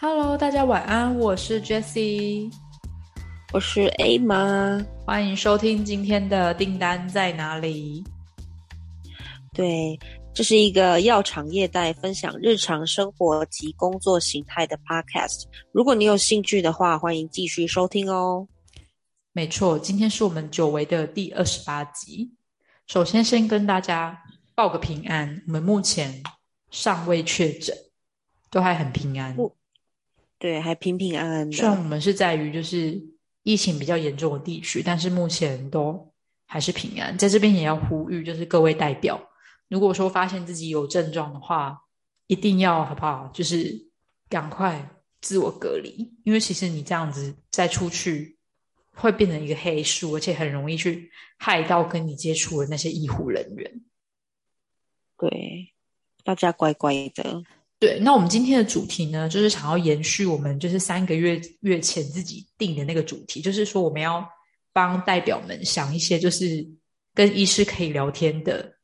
Hello，大家晚安，我是 Jessie，我是 A 妈，欢迎收听今天的订单在哪里？对，这是一个药厂业代分享日常生活及工作形态的 Podcast。如果你有兴趣的话，欢迎继续收听哦。没错，今天是我们久违的第二十八集。首先，先跟大家报个平安，我们目前尚未确诊，都还很平安。对，还平平安安的。虽然我们是在于就是疫情比较严重的地区，但是目前都还是平安。在这边也要呼吁，就是各位代表，如果说发现自己有症状的话，一定要好不好？就是赶快自我隔离，因为其实你这样子再出去，会变成一个黑数，而且很容易去害到跟你接触的那些医护人员。对，大家乖乖的。对，那我们今天的主题呢，就是想要延续我们就是三个月月前自己定的那个主题，就是说我们要帮代表们想一些就是跟医师可以聊天的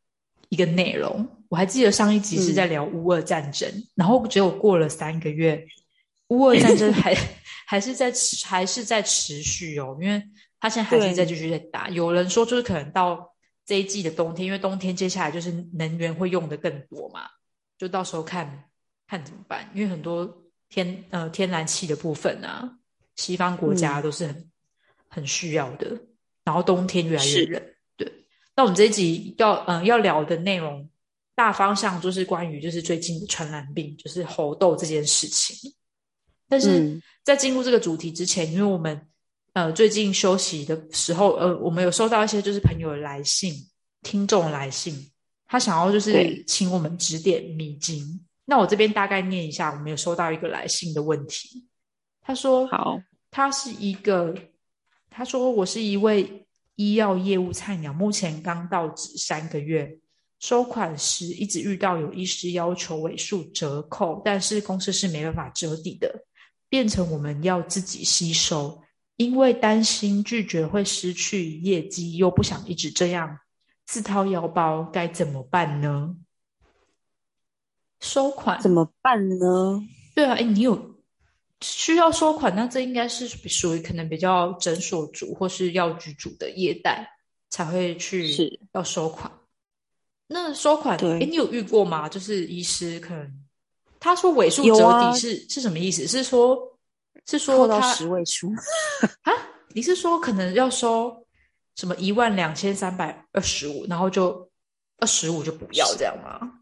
一个内容。我还记得上一集是在聊乌俄战争，然后只有过了三个月，乌俄战争 还还是在持还是在持续哦，因为他现在还是在继续在打。有人说就是可能到这一季的冬天，因为冬天接下来就是能源会用的更多嘛，就到时候看。看怎么办？因为很多天呃天然气的部分啊，西方国家都是很很需要的。然后冬天越来越冷，对。那我们这一集要嗯要聊的内容大方向就是关于就是最近的传染病，就是猴痘这件事情。但是在进入这个主题之前，因为我们呃最近休息的时候，呃我们有收到一些就是朋友的来信、听众来信，他想要就是请我们指点迷津。那我这边大概念一下，我们有收到一个来信的问题。他说：“好，他是一个，他说我是一位医药业务菜鸟，目前刚到职三个月，收款时一直遇到有医师要求尾数折扣，但是公司是没办法折抵的，变成我们要自己吸收，因为担心拒绝会失去业绩，又不想一直这样自掏腰包，该怎么办呢？”收款怎么办呢？对啊，哎，你有需要收款，那这应该是属于可能比较诊所主或是药局主的业代才会去是要收款。那收款，对，哎，你有遇过吗？就是医师可能他说尾数折抵是是什么意思？是说，是说到十位数 啊？你是说可能要收什么一万两千三百二十五，然后就二十五就不要这样吗？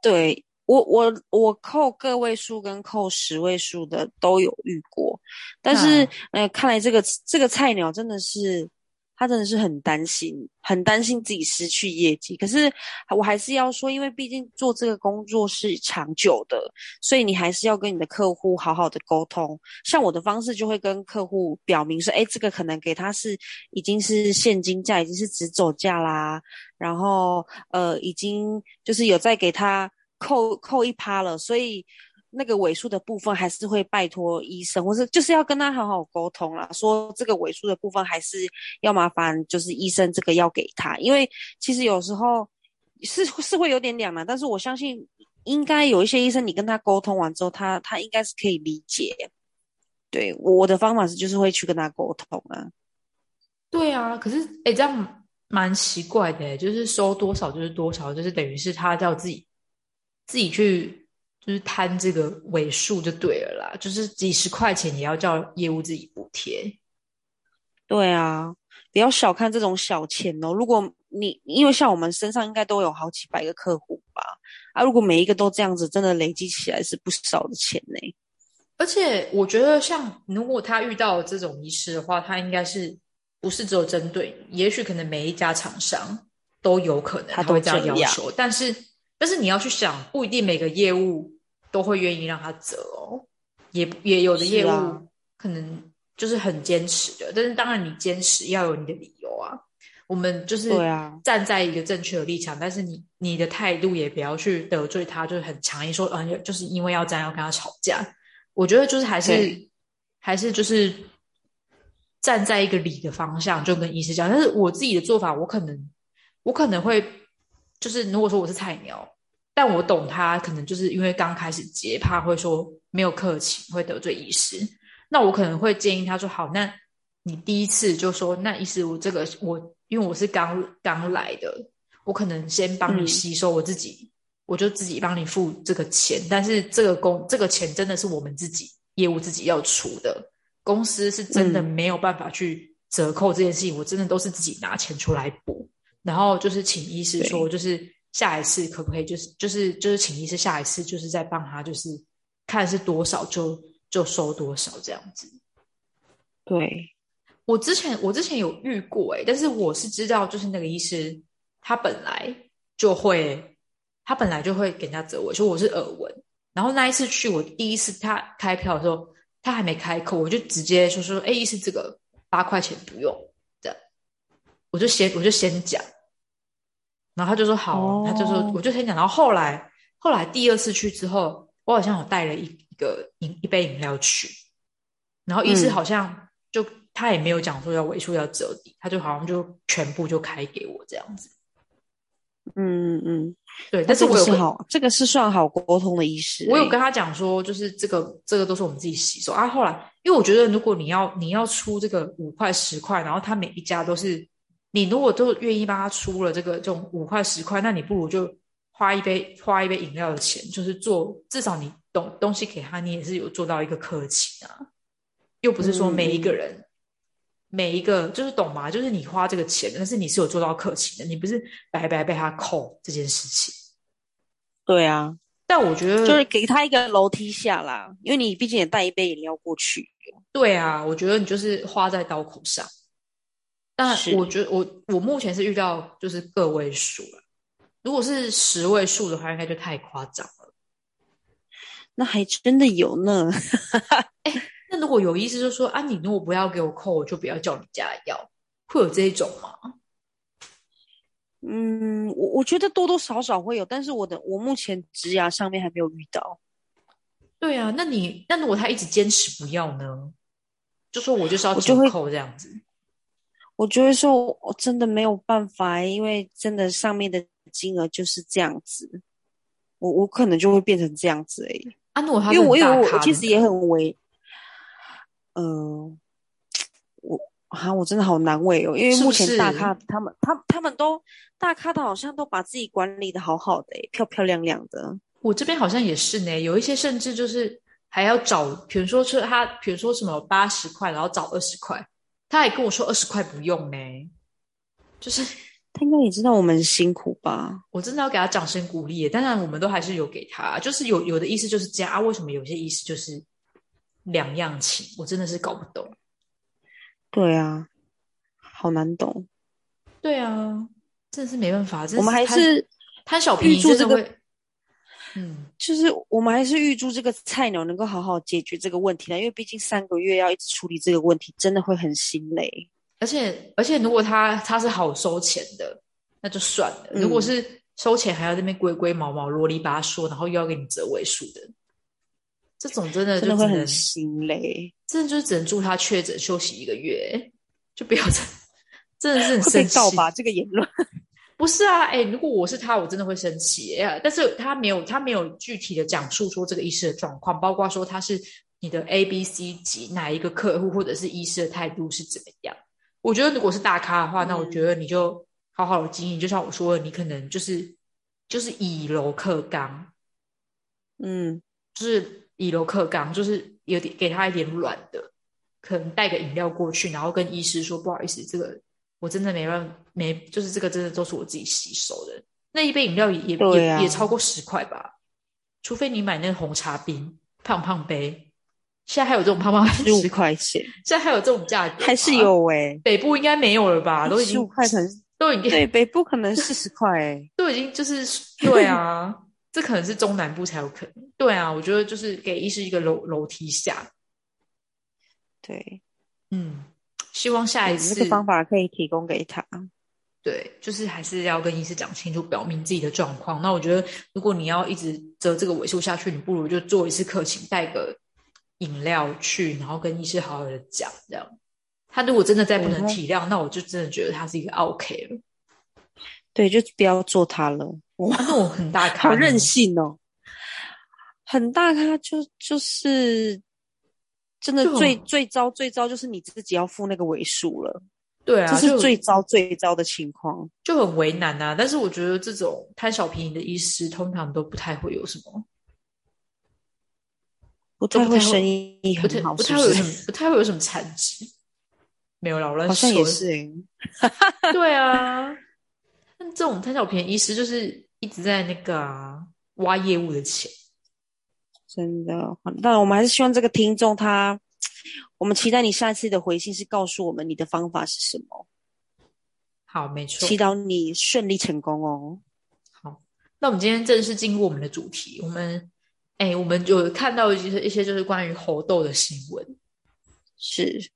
对。我我我扣个位数跟扣十位数的都有遇过，但是呃，看来这个这个菜鸟真的是他真的是很担心，很担心自己失去业绩。可是我还是要说，因为毕竟做这个工作是长久的，所以你还是要跟你的客户好好的沟通。像我的方式就会跟客户表明说，哎，这个可能给他是已经是现金价，已经是直走价啦，然后呃，已经就是有在给他。扣扣一趴了，所以那个尾数的部分还是会拜托医生，或是就是要跟他好好沟通啦，说这个尾数的部分还是要麻烦，就是医生这个要给他，因为其实有时候是是会有点两难，但是我相信应该有一些医生，你跟他沟通完之后，他他应该是可以理解。对，我的方法是就是会去跟他沟通啊。对啊，可是哎，这样蛮奇怪的，就是收多少就是多少，就是等于是他叫自己。自己去就是摊这个尾数就对了啦，就是几十块钱也要叫业务自己补贴。对啊，不要小看这种小钱哦。如果你因为像我们身上应该都有好几百个客户吧，啊，如果每一个都这样子，真的累积起来是不少的钱呢。而且我觉得，像如果他遇到这种医师的话，他应该是不是只有针对，也许可能每一家厂商都有可能他会这样要求，但是。但是你要去想，不一定每个业务都会愿意让他折哦，也也有的业务可能就是很坚持的。但是当然，你坚持要有你的理由啊。我们就是站在一个正确的立场，但是你你的态度也不要去得罪他，就是很强硬说，嗯，就是因为要这样要跟他吵架。我觉得就是还是还是就是站在一个理的方向，就跟医师讲。但是我自己的做法，我可能我可能会就是如果说我是菜鸟，但我懂他，可能就是因为刚开始接，怕会说没有客气，会得罪医师。那我可能会建议他说：“好，那你第一次就说，那医师我这个我因为我是刚刚来的，我可能先帮你吸收我自己，我就自己帮你付这个钱。但是这个工这个钱真的是我们自己业务自己要出的。”公司是真的没有办法去折扣这件事情，我真的都是自己拿钱出来补。然后就是请医师说，就是下一次可不可以，就是就是就是请医师下一次就是再帮他，就是看是多少就就收多少这样子。对，我之前我之前有遇过哎，但是我是知道，就是那个医师他本来就会他本来就会给人家折尾，说我是耳闻。然后那一次去，我第一次他开票的时候。他还没开口，我就直接说说：“哎，是这个八块钱不用的。”我就先我就先讲，然后他就说：“好。”他就说：“我就先讲。”然后后来后来第二次去之后，我好像有带了一一个饮一杯饮料去，然后医师好像就他也没有讲说要尾数要折抵，他就好像就全部就开给我这样子。嗯嗯，对，但是我有好，这个是算好沟通的意思。我有跟他讲说，就是这个这个都是我们自己洗手啊。后来，因为我觉得如果你要你要出这个五块十块，然后他每一家都是你如果都愿意帮他出了这个这种五块十块，那你不如就花一杯花一杯饮料的钱，就是做至少你懂东西给他，你也是有做到一个客气啊，又不是说每一个人。每一个就是懂吗？就是你花这个钱，但是你是有做到客气的，你不是白白被他扣这件事情。对啊，但我觉得就是给他一个楼梯下啦，因为你毕竟也带一杯饮料过去。对啊，我觉得你就是花在刀口上。但我觉得我我目前是遇到就是个位数了，如果是十位数的话，应该就太夸张了。那还真的有呢。那如果有意思，就说啊，你如果不要给我扣，我就不要叫你家要，会有这一种吗？嗯，我我觉得多多少少会有，但是我的我目前职涯上面还没有遇到。对啊，那你那如果他一直坚持不要呢？就说我就是要扣这样子，我就会说我真的没有办法，因为真的上面的金额就是这样子，我我可能就会变成这样子哎。啊，那我因为我有我其实也很为。嗯，我啊，我真的好难为哦，因为目前大咖他们，他他们都大咖的，好像都把自己管理的好好的，漂漂亮亮的。我这边好像也是呢，有一些甚至就是还要找，比如说是他，比如说什么八十块，然后找二十块，他还跟我说二十块不用呢，就是 他应该也知道我们辛苦吧？我真的要给他掌声鼓励，当然我们都还是有给他，就是有有的意思就是这样啊，为什么有些意思就是？两样情，我真的是搞不懂。对啊，好难懂。对啊，真的是没办法。我们还是贪小便宜，真的会。嗯，就是我们还是预祝这个菜鸟能够好好解决这个问题的，因为毕竟三个月要一直处理这个问题，真的会很心累。而且而且，如果他他是好收钱的，那就算了；如果是收钱还要那边龟龟毛毛、啰里吧嗦，然后又要给你折尾数的。这种真的真的会很心累，真的就是只能祝他确诊休息一个月，就不要再，真的是很生气吧？这个言论不是啊，哎，如果我是他，我真的会生气呀。但是他没有，他没有具体的讲述说这个医师的状况，包括说他是你的 A、B、C 级哪一个客户，或者是医师的态度是怎么样。我觉得如果是大咖的话，那我觉得你就好好的经营，就像我说的，你可能就是就是以柔克刚，嗯，就是。以柔克刚，就是有点给他一点软的，可能带个饮料过去，然后跟医师说不好意思，这个我真的没办法，没就是这个真的都是我自己吸收的。那一杯饮料也也也超过十块吧，除非你买那个红茶冰胖胖杯。现在还有这种胖胖十块钱，现在还有这种价格，还是有哎。北部应该没有了吧？都已经十五块钱，都已经对北部可能四十块哎，都已经就是对啊。这可能是中南部才有可能。对啊，我觉得就是给医师一个楼楼梯下。对，嗯，希望下一次这个方法可以提供给他。对，就是还是要跟医师讲清楚，表明自己的状况。那我觉得，如果你要一直折这个尾数下去，你不如就做一次客请，带个饮料去，然后跟医师好好的讲，这样。他如果真的再不能体谅，那我就真的觉得他是一个 OK 了。对，就不要做他了。哇，那我很大咖，好任性哦！很大咖就就是真的最最糟最糟，就是你自己要付那个尾数了。对啊，这是最糟最糟的情况，就很为难啊。但是我觉得这种贪小便宜的医师，通常都不太会有什么，不太会生意很好，不太会有什么，不太会有什么产值。没有啦，我乱说。好像也是 对啊，但这种贪小便宜医师就是一直在那个啊挖业务的钱，真的。但我们还是希望这个听众他。我们期待你下一次的回信是告诉我们你的方法是什么。好，没错。祈祷你顺利成功哦。好，那我们今天正式进入我们的主题。我们，哎，我们有看到一些一些就是关于猴痘的新闻。是。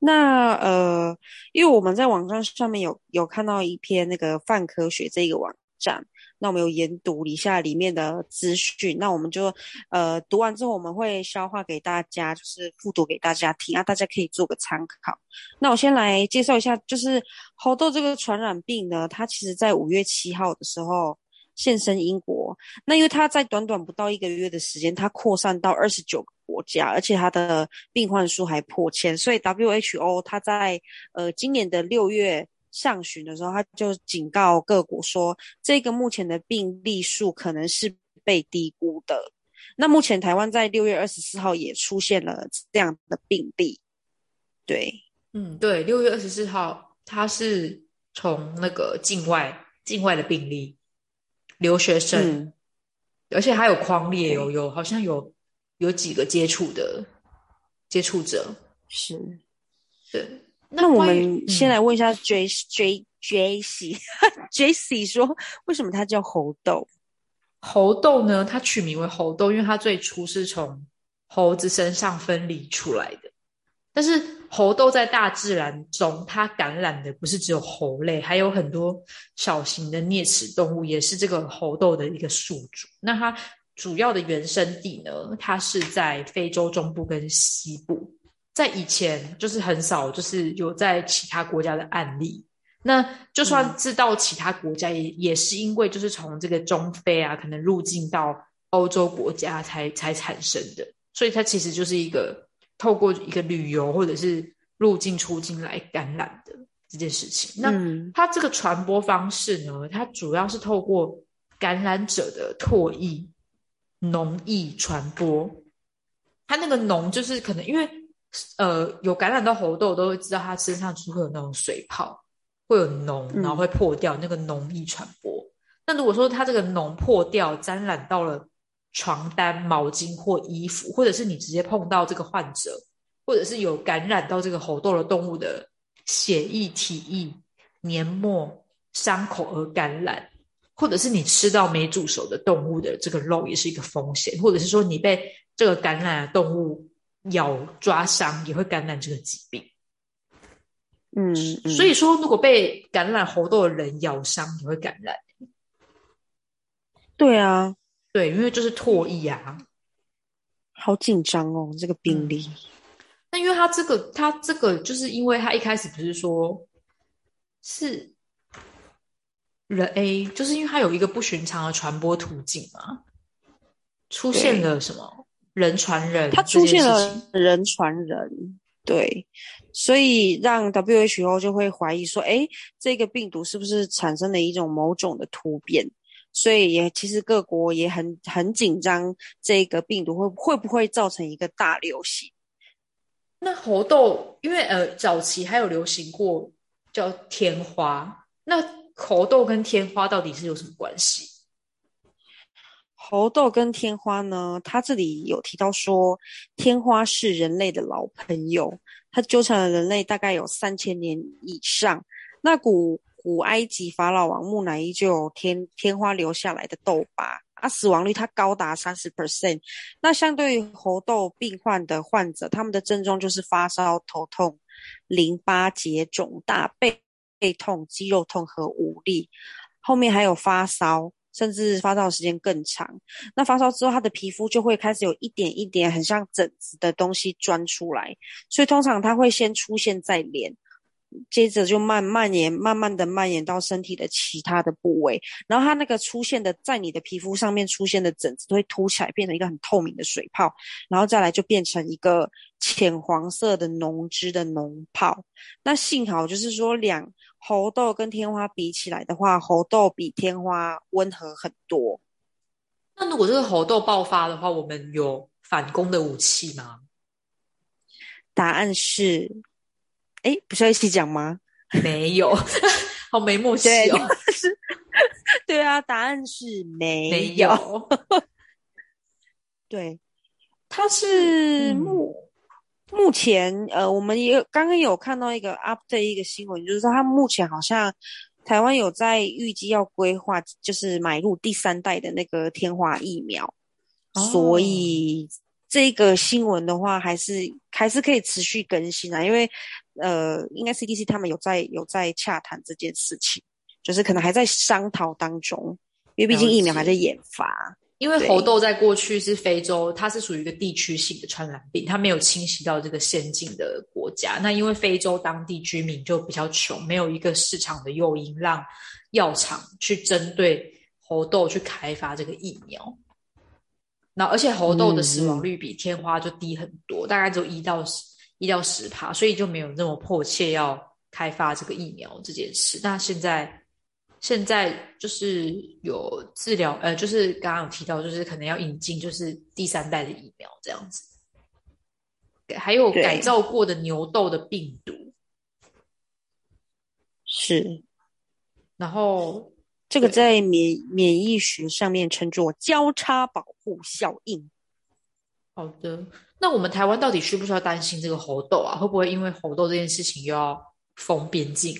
那呃，因为我们在网站上面有有看到一篇那个泛科学这个网站。那我们有研读一下里面的资讯，那我们就呃读完之后，我们会消化给大家，就是复读给大家听啊，大家可以做个参考。那我先来介绍一下，就是猴痘这个传染病呢，它其实在五月七号的时候现身英国，那因为它在短短不到一个月的时间，它扩散到二十九个国家，而且它的病患数还破千，所以 WHO 它在呃今年的六月。上旬的时候，他就警告各国说，这个目前的病例数可能是被低估的。那目前台湾在六月二十四号也出现了这样的病例。对，嗯，对，六月二十四号，他是从那个境外境外的病例，留学生，而且还有框列，有有好像有有几个接触的接触者，是，对。那我们先来问一下 J J J C J C 说，为什么它叫猴痘？猴痘呢？它取名为猴痘，因为它最初是从猴子身上分离出来的。但是猴痘在大自然中，它感染的不是只有猴类，还有很多小型的啮齿动物也是这个猴痘的一个宿主。那它主要的原生地呢？它是在非洲中部跟西部。在以前就是很少，就是有在其他国家的案例。那就算知道其他国家，也也是因为就是从这个中非啊，可能入境到欧洲国家才才产生的。所以它其实就是一个透过一个旅游或者是入境出境来感染的这件事情。那它这个传播方式呢，它主要是透过感染者的唾液、脓液传播。它那个脓就是可能因为。呃，有感染到猴痘都会知道，它身上就会有那种水泡，会有脓，然后会破掉，那个脓易传播。那如果说它这个脓破掉，沾染到了床单、毛巾或衣服，或者是你直接碰到这个患者，或者是有感染到这个猴痘的动物的血液、体液、黏膜、伤口而感染，或者是你吃到没煮熟的动物的这个肉，也是一个风险，或者是说你被这个感染的动物。咬抓伤也会感染这个疾病，嗯，所以说如果被感染猴痘的人咬伤也会感染，对啊，对，因为就是唾液啊，好紧张哦，这个病例。那因为他这个他这个就是因为他一开始不是说是人 A，就是因为他有一个不寻常的传播途径嘛，出现了什么？人传人，它出现了人传人，对，所以让 WHO 就会怀疑说，哎，这个病毒是不是产生了一种某种的突变？所以也其实各国也很很紧张，这个病毒会会不会造成一个大流行？那猴痘，因为呃早期还有流行过叫天花，那猴痘跟天花到底是有什么关系？猴痘跟天花呢？它这里有提到说，天花是人类的老朋友，它纠缠了人类大概有三千年以上。那古古埃及法老王木乃伊就有天天花留下来的痘疤，啊，死亡率它高达三十 percent。那相对于猴痘病患的患者，他们的症状就是发烧、头痛、淋巴结肿大、背背痛、肌肉痛和无力，后面还有发烧。甚至发烧的时间更长。那发烧之后，他的皮肤就会开始有一点一点很像疹子的东西钻出来，所以通常它会先出现在脸。接着就慢蔓延，慢慢的蔓延到身体的其他的部位，然后它那个出现的，在你的皮肤上面出现的疹子都会凸起来，变成一个很透明的水泡，然后再来就变成一个浅黄色的浓汁的脓泡。那幸好就是说，两猴痘跟天花比起来的话，猴痘比天花温和很多。那如果这个猴痘爆发的话，我们有反攻的武器吗？答案是。哎，不是要一起讲吗？没有，好没默契哦。对啊，答案是没有。对，它是目目前呃，我们也刚刚有看到一个 update 一个新闻，就是说它目前好像台湾有在预计要规划，就是买入第三代的那个天花疫苗，所以。这个新闻的话，还是还是可以持续更新啊，因为呃，应该 CDC 他们有在有在洽谈这件事情，就是可能还在商讨当中，因为毕竟疫苗还在研发。因为猴痘在过去是非洲，它是属于一个地区性的传染病，它没有侵袭到这个先进的国家。那因为非洲当地居民就比较穷，没有一个市场的诱因让药厂去针对猴痘去开发这个疫苗。那而且猴痘的死亡率比天花就低很多，大概只有一到十一到十趴，所以就没有那么迫切要开发这个疫苗这件事。那现在现在就是有治疗，呃，就是刚刚有提到，就是可能要引进就是第三代的疫苗这样子，还有改造过的牛痘的病毒，是，然后。这个在免免疫学上面称作交叉保护效应。好的，那我们台湾到底需不需要担心这个猴痘啊？会不会因为猴痘这件事情又要封边境？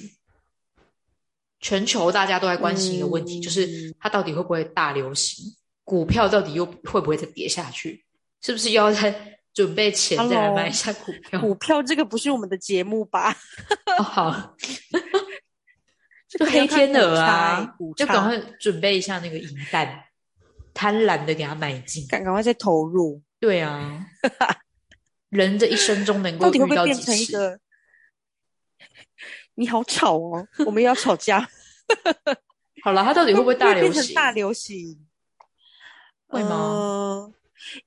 全球大家都在关心一个问题，就是它到底会不会大流行？股票到底又会不会再跌下去？是不是又要再准备钱再来买一下股票？股票这个不是我们的节目吧？好。就黑天鹅啊，就赶快准备一下那个银弹，贪婪的给它买进，赶赶快再投入。对啊，人这一生中能够遇到几次？你好吵哦，我们要吵架。好了，他到底会不会大流行？大流行会吗？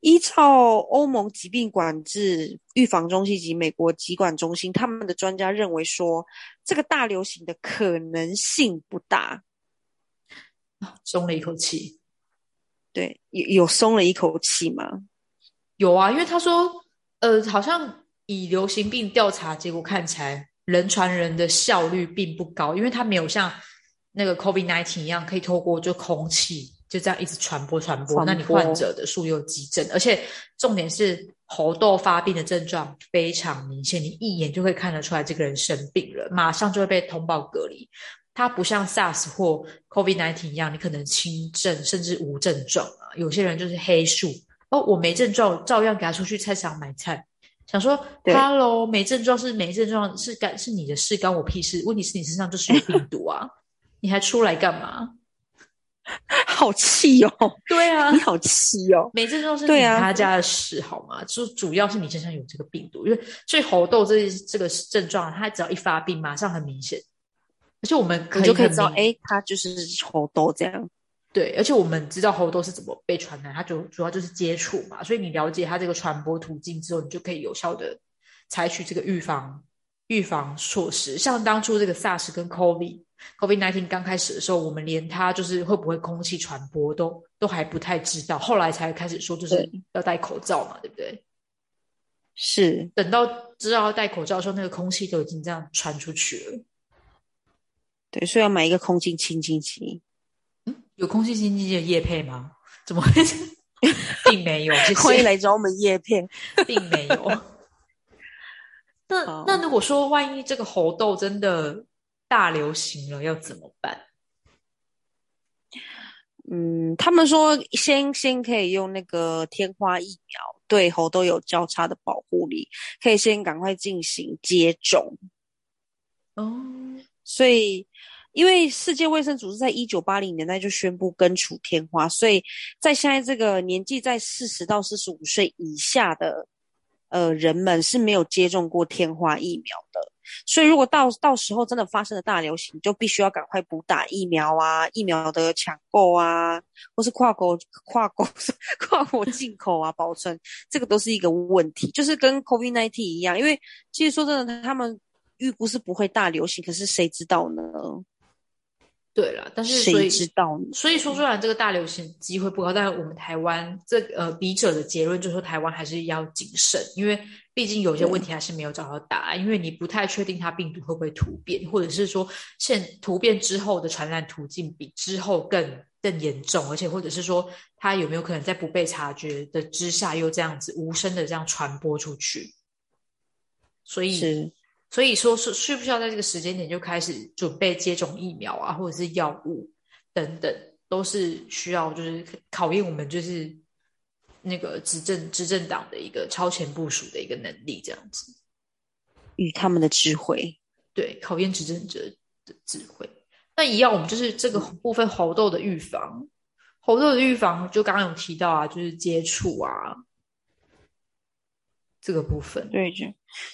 依照欧盟疾病管制预防中心及美国疾管中心，他们的专家认为说，这个大流行的可能性不大。松了一口气。对，有有松了一口气吗？有啊，因为他说，呃，好像以流行病调查结果看起来，人传人的效率并不高，因为它没有像那个 COVID nineteen 一样，可以透过就空气。就这样一直传播传播，那你患者的数又激增，而且重点是喉痘发病的症状非常明显，你一眼就会看得出来这个人生病了，马上就会被通报隔离。它不像 SARS 或 COVID-19 一样，你可能轻症甚至无症状啊，有些人就是黑数哦，我没症状，照样给他出去菜场买菜，想说 Hello，没症状是没症状，是干是你的事，干我屁事。问题是你身上就是有病毒啊，你还出来干嘛？好气哦！对啊，你好气哦！没症状是你他家的事好吗？就主要是你身上有这个病毒，因为所以猴痘这这个症状，它只要一发病，马上很明显。而且我们你就可以知道，哎，它就是猴痘这样。对，而且我们知道猴痘是怎么被传染，它就主要就是接触嘛。所以你了解它这个传播途径之后，你就可以有效的采取这个预防预防措施。像当初这个 SARS 跟 COVID。Covid nineteen 刚开始的时候，我们连它就是会不会空气传播都都还不太知道，后来才开始说就是要戴口罩嘛，对不对？是，等到知道要戴口罩的时候，那个空气都已经这样传出去了。对，所以要买一个空气清新机。嗯，有空气清净机的叶配吗？怎么会？并没有，欢迎来找我们叶片，并没有。那那如果说万一这个猴痘真的？大流行了要怎么办？嗯，他们说先先可以用那个天花疫苗，对猴痘有交叉的保护力，可以先赶快进行接种。哦，所以因为世界卫生组织在一九八零年代就宣布根除天花，所以在现在这个年纪在四十到四十五岁以下的呃人们是没有接种过天花疫苗的。所以如果到到时候真的发生了大流行，就必须要赶快补打疫苗啊，疫苗的抢购啊，或是跨国跨国 跨国进口啊，保存这个都是一个问题，就是跟 COVID-19 一样。因为其实说真的，他们预估是不会大流行，可是谁知道呢？对了，但是谁知道？所以说，虽然这个大流行机会不高，但是我们台湾这呃笔者的结论就是说，台湾还是要谨慎，因为毕竟有些问题还是没有找到答案，因为你不太确定它病毒会不会突变，或者是说现突变之后的传染途径比之后更更严重，而且或者是说它有没有可能在不被察觉的之下又这样子无声的这样传播出去？所以。所以说，是需不需要在这个时间点就开始准备接种疫苗啊，或者是药物等等，都是需要就是考验我们就是那个执政执政党的一个超前部署的一个能力，这样子与他们的智慧，对，考验执政者的智慧。那一样，我们就是这个部分猴痘的预防，猴痘的预防就刚刚有提到啊，就是接触啊。这个部分，对，就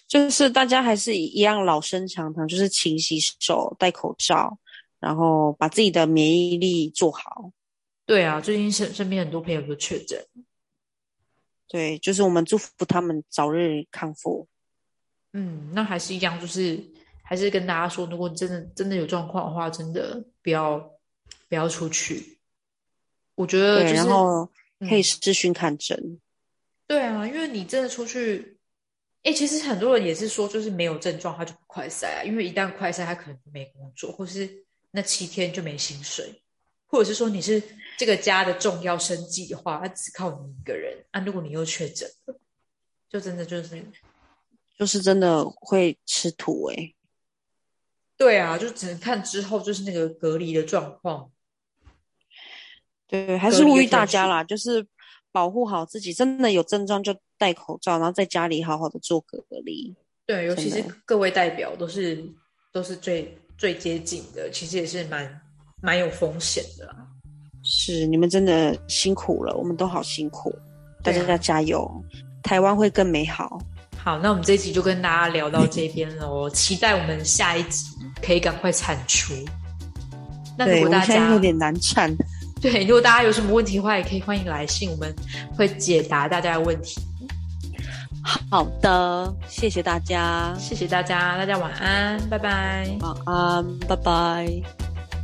就是大家还是一样老生常谈，就是勤洗手、戴口罩，然后把自己的免疫力做好。对啊，最近身身边很多朋友都确诊，对，就是我们祝福他们早日康复。嗯，那还是一样，就是还是跟大家说，如果真的真的有状况的话，真的不要不要出去。我觉得，然后可以咨询看诊。对啊，因为你真的出去，哎，其实很多人也是说，就是没有症状他就不快筛啊，因为一旦快筛，他可能没工作，或是那七天就没薪水，或者是说你是这个家的重要生计的话，他只靠你一个人啊。如果你又确诊了，就真的就是就是真的会吃土哎。对啊，就只能看之后就是那个隔离的状况。对，还是呼吁大家啦，就是。保护好自己，真的有症状就戴口罩，然后在家里好好的做隔离。对，尤其是各位代表都是都是最最接近的，其实也是蛮蛮有风险的。是，你们真的辛苦了，我们都好辛苦，大家要加油，台湾会更美好。好，那我们这一集就跟大家聊到这边喽，期待我们下一集可以赶快产出。那如果大家有点难产。对，如果大家有什么问题的话，也可以欢迎来信，我们会解答大家的问题。好的，谢谢大家，谢谢大家，大家晚安，拜拜，晚安，拜拜。